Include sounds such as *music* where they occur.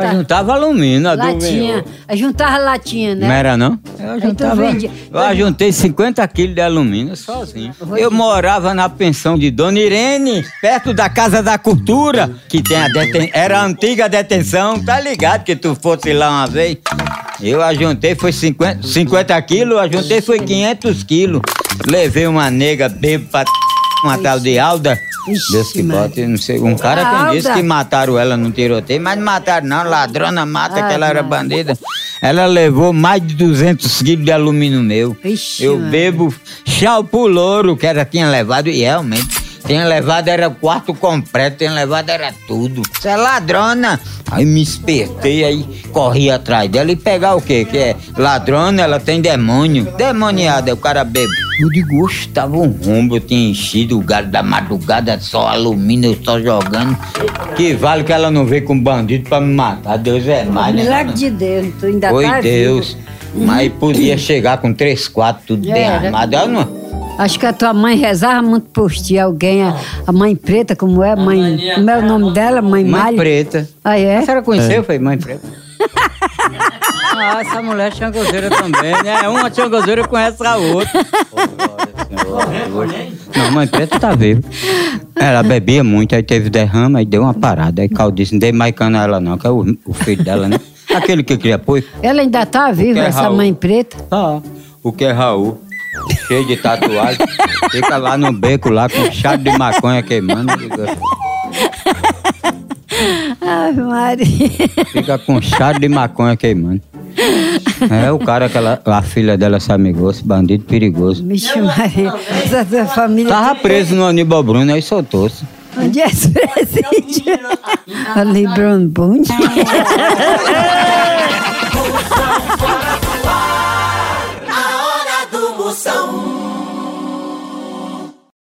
Eu juntava alumínio, a do Latinha. Vinhor. Aí juntava latinha, né? Não era não? Eu tu juntava. vendia- Eu ajuntei 50 quilos de alumínio sozinho. Eu morava na pensão de Dona Irene, perto da Casa da Cultura, que tem a deten... era a antiga detenção, tá ligado que tu fosse lá uma vez? Eu ajuntei, foi 50, 50 quilos, ajuntei foi 500 quilos. Levei uma nega bebo pra uma tal de Alda. Deus que bote, não sei. Um cara que disse que mataram ela no tiroteio, mas não mataram não, ladrona mata Ai, que ela era bandida. Ela levou mais de 200 quilos de alumínio meu. Ixi, Eu Maria. bebo chau pro louro que ela tinha levado, e realmente. Tinha levado era o quarto completo, tinha levado era tudo. Você é ladrona. Aí me espertei, aí corri atrás dela e pegar o quê? Que é ladrona, ela tem demônio. Demoniada, o cara bebe. Eu digo, oxe, tava um rombo, eu tinha enchido o galho da madrugada, só alumínio, eu só jogando. Que vale que ela não veio com bandido pra me matar. Deus é mais, né? Milagre de Deus, tu ainda Foi tá Deus. vivo. Mas *clears throat* podia chegar com três, quatro, tudo bem Era. armado. Eu não... Acho que a tua mãe rezava muito por ti. Alguém, a, a mãe preta, como é? Mãe, como é o nome dela? Mãe, Mãe Malha? preta. Ah, é? A senhora conheceu, foi mãe preta? Ah, essa mulher é changozeira também, né? Uma changozeira conhece a outra. Não, mãe preta tá viva. Ela bebia muito, aí teve derrama, aí deu uma parada. Aí Cal disse, não dei mais cana a ela não, que é o, o filho dela, né? Aquele que cria apoio. Ela ainda tá viva, é essa Raul? mãe preta? Ah, o que é Raul? Cheio de tatuagem. Fica lá no beco, lá com chá de maconha queimando. Ai, Maria. fica com chá de maconha queimando. *laughs* É o cara que ela, a filha dela se amigou, esse bandido perigoso. Vixe, Maria. Essa tua família. Tava preso no Aníbal Bruno, aí soltou-se. Onde é esse presídio? *laughs* Ali, Bruno fora *laughs*